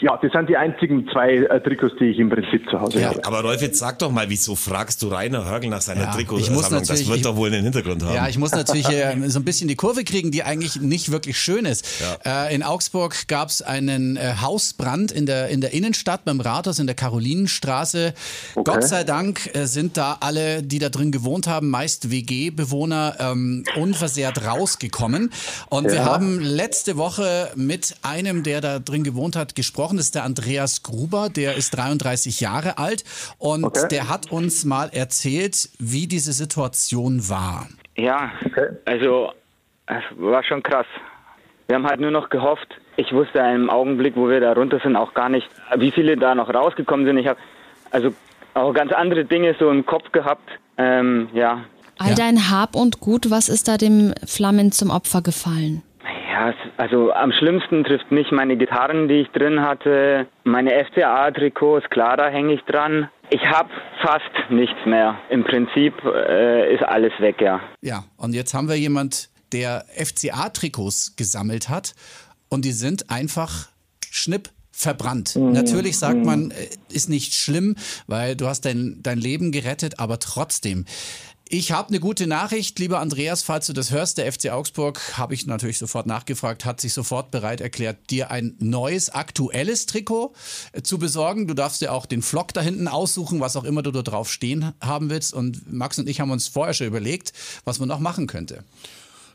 ja, das sind die einzigen zwei äh, Trikots, die ich im Prinzip zu Hause ja, habe. Aber Rolf, jetzt sag doch mal, wieso fragst du Rainer Hörgel nach seiner ja, Trikotsammlung? Das wird ich, doch wohl einen Hintergrund haben. Ja, ich muss natürlich äh, so ein bisschen die Kurve kriegen, die eigentlich nicht wirklich schön ist. Ja. Äh, in Augsburg gab es einen äh, Hausbrand in der, in der Innenstadt beim Rathaus in der Karolinenstraße. Okay. Gott sei Dank äh, sind da alle, die da drin gewohnt haben, meist WG-Bewohner, ähm, unversehrt rausgekommen. Und ja. wir haben letzte Woche mit einem, der da drin gewohnt hat, gesprochen gesprochen. Das ist der Andreas Gruber, der ist 33 Jahre alt und okay. der hat uns mal erzählt, wie diese Situation war. Ja, okay. also es war schon krass. Wir haben halt nur noch gehofft. Ich wusste im Augenblick, wo wir da runter sind, auch gar nicht, wie viele da noch rausgekommen sind. Ich habe also auch ganz andere Dinge so im Kopf gehabt. Ähm, ja. All dein Hab und Gut, was ist da dem Flammen zum Opfer gefallen? Ja, also am schlimmsten trifft mich meine Gitarren, die ich drin hatte, meine FCA-Trikots, klar, da hänge ich dran. Ich habe fast nichts mehr. Im Prinzip äh, ist alles weg, ja. Ja, und jetzt haben wir jemand, der FCA-Trikots gesammelt hat und die sind einfach schnipp verbrannt. Mhm. Natürlich sagt man, äh, ist nicht schlimm, weil du hast dein, dein Leben gerettet, aber trotzdem. Ich habe eine gute Nachricht, lieber Andreas, falls du das hörst. Der FC Augsburg, habe ich natürlich sofort nachgefragt, hat sich sofort bereit erklärt, dir ein neues, aktuelles Trikot äh, zu besorgen. Du darfst dir auch den Flock da hinten aussuchen, was auch immer du da drauf stehen haben willst. Und Max und ich haben uns vorher schon überlegt, was man noch machen könnte.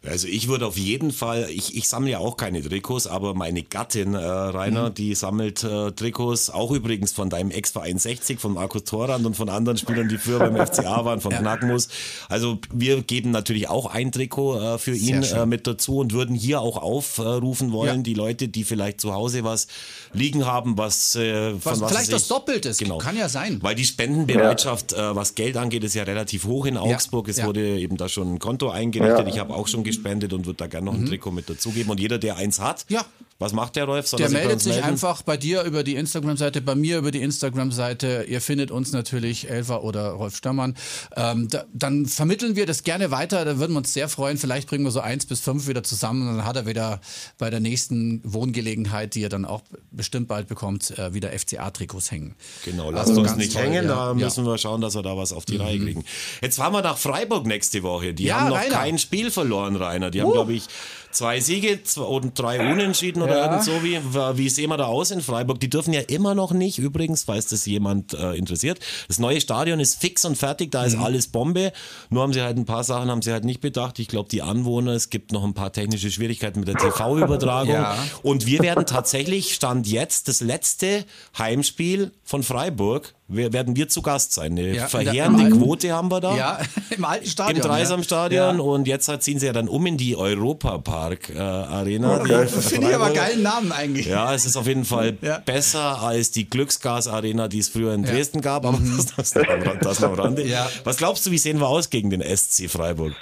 Also ich würde auf jeden Fall, ich, ich sammle ja auch keine Trikots, aber meine Gattin, äh, Rainer, mhm. die sammelt äh, Trikots, auch übrigens von deinem Ex-Verein 60, von Markus Thorand und von anderen Spielern, die früher beim FCA waren, von ja. Knackmus. Also wir geben natürlich auch ein Trikot äh, für ihn äh, mit dazu und würden hier auch aufrufen wollen, ja. die Leute, die vielleicht zu Hause was liegen haben, was, äh, von was, was vielleicht das doppelt ist, genau. kann ja sein. Weil die Spendenbereitschaft, ja. Äh, was Geld angeht, ist ja relativ hoch in Augsburg. Es wurde eben da schon ein Konto eingerichtet. Ich habe auch schon gespendet und würde da gerne noch ein mhm. Trikot mit dazugeben. Und jeder, der eins hat, ja. Was macht der Rolf? Soll der meldet sich melden? einfach bei dir über die Instagram-Seite, bei mir über die Instagram-Seite. Ihr findet uns natürlich, Elva oder Rolf Störmann. Ähm, da, dann vermitteln wir das gerne weiter. Da würden wir uns sehr freuen. Vielleicht bringen wir so eins bis fünf wieder zusammen und dann hat er wieder bei der nächsten Wohngelegenheit, die er dann auch bestimmt bald bekommt, äh, wieder FCA-Trikots hängen. Genau, lasst also uns nicht toll, hängen. Ja, da müssen ja. wir schauen, dass wir da was auf die mhm. Reihe kriegen. Jetzt fahren wir nach Freiburg nächste Woche. Die ja, haben noch Rainer. kein Spiel verloren, Rainer. Die haben, glaube ich, zwei Siege und drei Unentschieden oder ja. irgend so. Wie, wie sehen wir da aus in Freiburg? Die dürfen ja immer noch nicht, übrigens, falls das jemand äh, interessiert. Das neue Stadion ist fix und fertig, da ist mhm. alles Bombe. Nur haben sie halt ein paar Sachen haben sie halt nicht bedacht. Ich glaube, die Anwohner, es gibt noch ein paar technische Schwierigkeiten mit der TV-Übertragung. ja. Und wir werden tatsächlich, Stand jetzt, das letzte Heimspiel von Freiburg werden wir zu Gast sein. Eine ja, verheerende Quote haben wir da. Ja, im alten Stadion. Im Dreisamstadion. Ja. Und jetzt ziehen sie ja dann um in die Europapark äh, Arena. Okay. Finde ich aber geilen Namen eigentlich. Ja, es ist auf jeden Fall ja. besser als die Glücksgas Arena, die es früher in Dresden gab. Aber mhm. das, das, das noch am Rande. Was glaubst du, wie sehen wir aus gegen den SC Freiburg?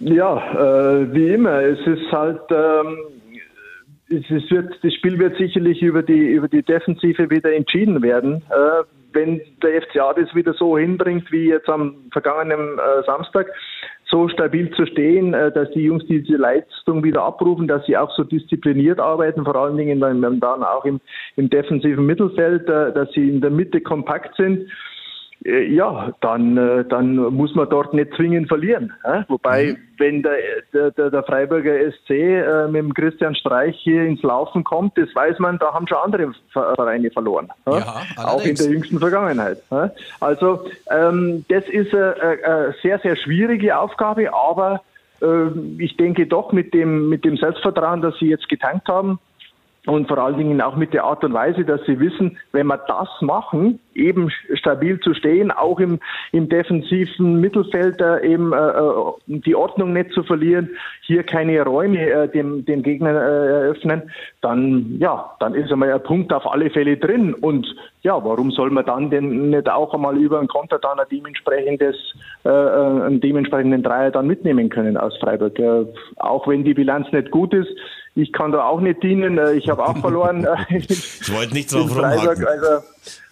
Ja, äh, wie immer. Es ist halt. Ähm es wird, das Spiel wird sicherlich über die, über die Defensive wieder entschieden werden. Äh, wenn der FCA das wieder so hinbringt wie jetzt am vergangenen äh, Samstag, so stabil zu stehen, äh, dass die Jungs diese Leistung wieder abrufen, dass sie auch so diszipliniert arbeiten, vor allen Dingen dann, dann auch im, im defensiven Mittelfeld, äh, dass sie in der Mitte kompakt sind ja, dann, äh, dann muss man dort nicht zwingend verlieren. Wobei, mhm. wenn der, der, der Freiburger SC äh, mit dem Christian Streich hier ins Laufen kommt, das weiß man, da haben schon andere Vereine verloren. Ja, auch in der jüngsten Vergangenheit. Also, ähm, das ist eine, sehr, sehr schwierige Aufgabe, aber ich denke doch mit dem, mit dem Selbstvertrauen, das Sie jetzt getankt haben, und vor allen Dingen auch mit der Art und Weise, dass sie wissen, wenn wir das machen, eben stabil zu stehen, auch im, im defensiven Mittelfeld äh, eben äh, äh, die Ordnung nicht zu verlieren, hier keine Räume äh, dem, dem Gegner äh, eröffnen, dann ja, dann ist einmal ein Punkt auf alle Fälle drin. Und ja, warum soll man dann denn nicht auch einmal über einen Konter dann ein dementsprechendes, äh, äh einen dementsprechenden Dreier dann mitnehmen können aus Freiburg? Äh, auch wenn die Bilanz nicht gut ist, ich kann da auch nicht dienen. Äh, ich habe auch verloren. Äh, ich wollte nicht drauf rumhaken. Also,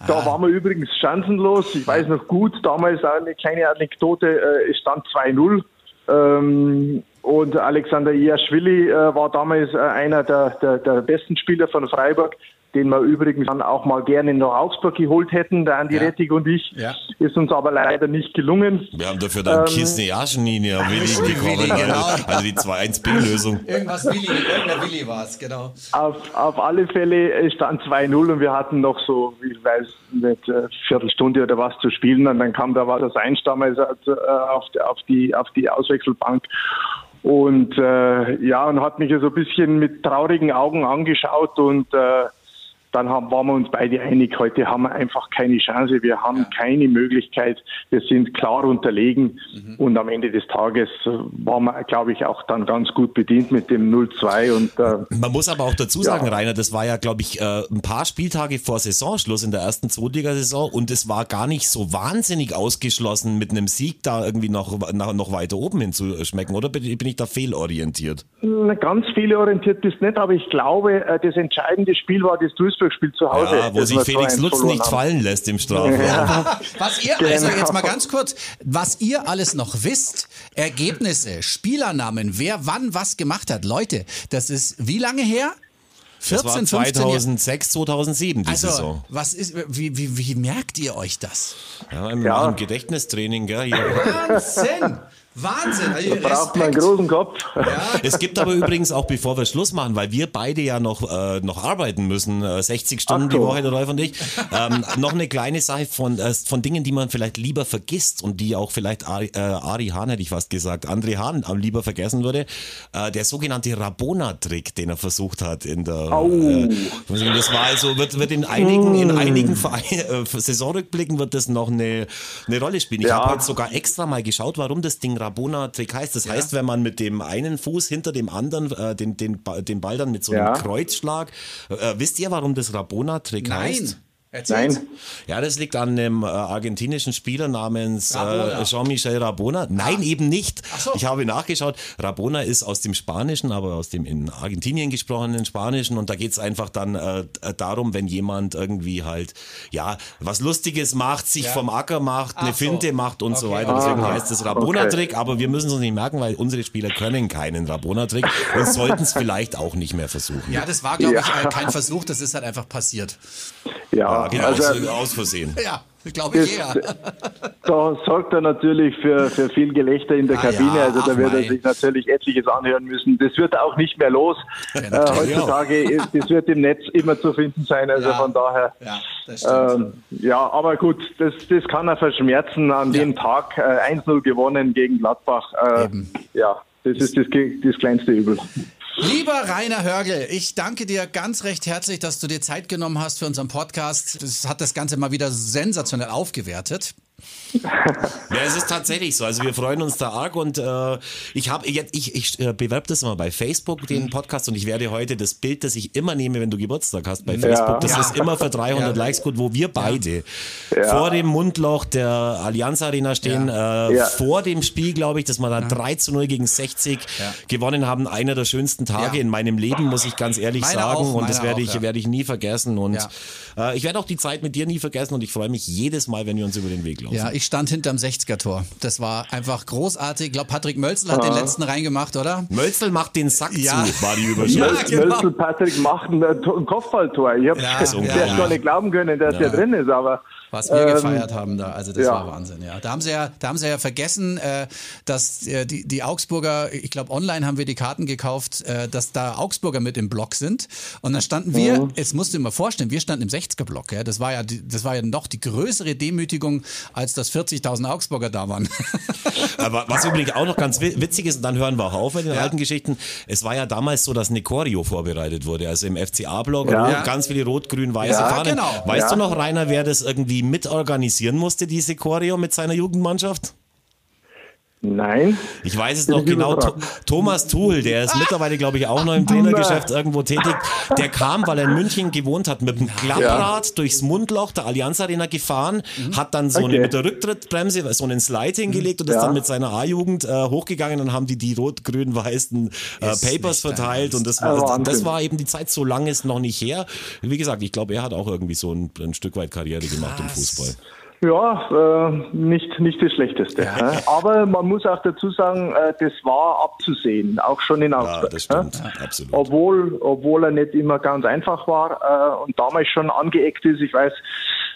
da ah. waren wir übrigens chancenlos. Ich weiß noch gut, damals eine kleine Anekdote, äh, es stand 2-0. Ähm, und Alexander Iaschwili war damals einer der, der, der besten Spieler von Freiburg den wir übrigens dann auch mal gerne nach Augsburg geholt hätten, der Andi ja. Rettig und ich. Ja. Ist uns aber leider nicht gelungen. Wir haben dafür dann ähm, Kisne Jaschenini ja Willi bekommen. Genau. Also die 2-1-B-Lösung. Irgendwas Willi, irgendeiner Willi war es, genau. Auf, auf alle Fälle stand 2-0 und wir hatten noch so, ich weiß nicht, eine Viertelstunde oder was zu spielen und dann kam da was das Einstammer also, auf, auf, die, auf die Auswechselbank und äh, ja, und hat mich so ein bisschen mit traurigen Augen angeschaut und äh, dann haben, waren wir uns beide einig, heute haben wir einfach keine Chance, wir haben ja. keine Möglichkeit, wir sind klar unterlegen mhm. und am Ende des Tages waren wir, glaube ich, auch dann ganz gut bedient mit dem 0-2. Und, äh, Man muss aber auch dazu sagen, ja. Rainer, das war ja, glaube ich, äh, ein paar Spieltage vor Saisonschluss in der ersten Zweitligasaison und es war gar nicht so wahnsinnig ausgeschlossen, mit einem Sieg da irgendwie noch, noch weiter oben hinzuschmecken, oder bin ich da fehlorientiert? Ganz fehlorientiert bist nicht, aber ich glaube, äh, das entscheidende Spiel war das Duisburg Fußball zu Hause. Ja, wo sich Felix Lutz nicht haben. fallen lässt im Strafraum. Ja. Was ihr, also jetzt mal ganz kurz, was ihr alles noch wisst, Ergebnisse, Spielernamen, wer wann was gemacht hat. Leute, das ist wie lange her? 14, das war 2006, 2007 die also, Saison. Was ist, wie, wie, wie merkt ihr euch das? Ja, im, ja. im Gedächtnistraining, gell? Wahnsinn! Wahnsinn. Also da braucht man einen großen Kopf. Ja. Es gibt aber übrigens auch, bevor wir Schluss machen, weil wir beide ja noch, äh, noch arbeiten müssen, äh, 60 Stunden die Woche, der Rolf und ich, ähm, noch eine kleine Sache von, äh, von Dingen, die man vielleicht lieber vergisst und die auch vielleicht Ari, äh, Ari Hahn, hätte ich fast gesagt, André Hahn am lieber vergessen würde. Äh, der sogenannte Rabona-Trick, den er versucht hat in der. Oh. Äh, das war also, wird, wird in einigen, in einigen Verein, äh, Saisonrückblicken wird das noch eine, eine Rolle spielen. Ich ja. habe heute sogar extra mal geschaut, warum das Ding Rabona-Trick heißt. Das ja. heißt, wenn man mit dem einen Fuß hinter dem anderen äh, den, den, den Ball dann mit so einem ja. Kreuzschlag. Äh, wisst ihr, warum das Rabona-Trick heißt? Erzähl's. Nein. Ja, das liegt an einem äh, argentinischen Spieler namens äh, Jean-Michel Rabona. Nein, ah. eben nicht. So. Ich habe nachgeschaut. Rabona ist aus dem Spanischen, aber aus dem in Argentinien gesprochenen Spanischen. Und da geht es einfach dann äh, darum, wenn jemand irgendwie halt, ja, was Lustiges macht, sich ja. vom Acker macht, Ach eine Finte so. macht und okay. so weiter. Deswegen ah. heißt es Rabona-Trick. Okay. Aber wir müssen es uns nicht merken, weil unsere Spieler können keinen Rabona-Trick und sollten es vielleicht auch nicht mehr versuchen. Ja, das war, glaube ich, ja. kein Versuch. Das ist halt einfach passiert. Ja, genau, also, aus Versehen. Ja. Glaube ich eher. Da sorgt er natürlich für, für viel Gelächter in der ah, Kabine. Ja, also da wird er sich natürlich etliches anhören müssen. Das wird auch nicht mehr los. äh, heutzutage, das wird im Netz immer zu finden sein. Also ja. von daher. Ja, das ähm, ja, aber gut, das, das kann er verschmerzen an dem Tag. Äh, 1-0 gewonnen gegen Gladbach. Äh, ja, das ist das, das kleinste Übel. Lieber Rainer Hörgel, ich danke dir ganz recht herzlich, dass du dir Zeit genommen hast für unseren Podcast. Das hat das Ganze mal wieder sensationell aufgewertet. Ja, es ist tatsächlich so. Also wir freuen uns da arg und äh, ich habe ich, ich, ich äh, bewerbe das immer bei Facebook, den Podcast und ich werde heute das Bild, das ich immer nehme, wenn du Geburtstag hast bei Facebook, das ja. ist immer für 300 ja. Likes gut, wo wir beide ja. vor dem Mundloch der Allianz Arena stehen, äh, vor dem Spiel, glaube ich, dass wir da 3 zu 0 gegen 60 gewonnen haben. Einer der schönsten Tage in meinem Leben, muss ich ganz ehrlich meine sagen auch, und das werde ich, werde ich nie vergessen und äh, ich werde auch die Zeit mit dir nie vergessen und ich freue mich jedes Mal, wenn wir uns über den Weg laufen. Ja, ich stand hinterm 60er-Tor. Das war einfach großartig. Ich glaube, Patrick Mölzel hat ah. den letzten reingemacht, oder? Mölzel macht den Sack ja. zu, war die Überschrift. Ja, genau. Mölzel, Patrick macht ein, Kopfballtor. Ich habe ja, ja, ja. gar nicht glauben können, dass ja. der drin ist, aber Was wir ähm, gefeiert haben da, also das ja. war Wahnsinn, ja. Da haben sie ja, da haben sie ja vergessen, äh, dass äh, die, die Augsburger, ich glaube online haben wir die Karten gekauft, äh, dass da Augsburger mit im Block sind. Und dann standen wir, mhm. jetzt musst du dir mal vorstellen, wir standen im 60er-Block. Ja? Das war ja, die, das war ja noch die größere Demütigung, als dass 40.000 Augsburger da waren. Aber was übrigens auch noch ganz witzig ist, und dann hören wir auch auf mit den ja. alten Geschichten. Es war ja damals so, dass Necorio vorbereitet wurde, also im FCA-Block ja. ganz viele rot-grün-weiße ja, Fahnen. Genau. Weißt du noch, Rainer, wer das irgendwie mitorganisieren musste, diese Choreo mit seiner Jugendmannschaft? Nein. Ich weiß es noch genau. Thomas Thuhl, der ist mittlerweile, glaube ich, auch noch im Trainergeschäft irgendwo tätig. Der kam, weil er in München gewohnt hat, mit dem Klapprad ja. durchs Mundloch der Allianz Arena gefahren, mhm. hat dann so okay. eine mit der Rücktrittbremse so einen Slide hingelegt und ist ja. dann mit seiner A-Jugend äh, hochgegangen und haben die die rot-grün-weißen äh, Papers verteilt und das war, das war eben die Zeit, so lange ist noch nicht her. Wie gesagt, ich glaube, er hat auch irgendwie so ein, ein Stück weit Karriere gemacht Krass. im Fußball. Ja, äh, nicht, nicht das Schlechteste. Ja. Aber man muss auch dazu sagen, äh, das war abzusehen, auch schon in Augsburg. Ja, das stimmt, äh? absolut. Obwohl, obwohl er nicht immer ganz einfach war äh, und damals schon angeeckt ist. Ich weiß,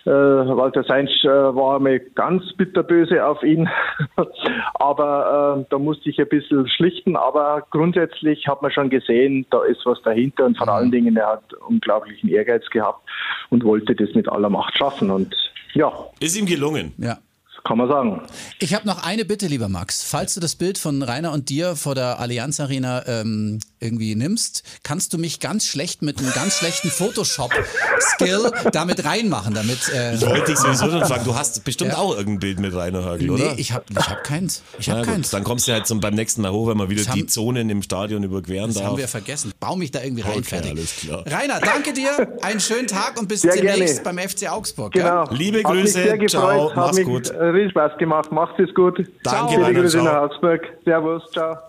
äh, Walter Seinsch äh, war mir ganz bitterböse auf ihn. aber da musste ich ein bisschen schlichten. Aber grundsätzlich hat man schon gesehen, da ist was dahinter und vor mhm. allen Dingen, er hat unglaublichen Ehrgeiz gehabt und wollte das mit aller Macht schaffen. Und ja. Ist ihm gelungen. Ja kann man sagen. Ich habe noch eine Bitte, lieber Max. Falls du das Bild von Rainer und dir vor der Allianz Arena ähm, irgendwie nimmst, kannst du mich ganz schlecht mit einem ganz schlechten Photoshop-Skill damit reinmachen. Damit, äh, ich wollte dich sowieso schon fragen, du hast bestimmt ja. auch irgendein Bild mit Rainer Hagel, oder? Nee, ich habe ich hab keins. Ich hab keins. Dann kommst du halt zum, beim nächsten Mal hoch, wenn man wieder das die Zonen im Stadion überqueren das darf. Das haben wir vergessen. Bau mich da irgendwie rein, okay, fertig. Alles klar. Rainer, danke dir. Einen schönen Tag und bis sehr demnächst gerne. beim FC Augsburg. Genau. Ja? Liebe Grüße. Ciao. Mach's gut. Riesen Spaß gemacht. Macht es gut. Danke, Ciao. Grüße nach Augsburg. Servus. Ciao.